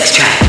sex trap.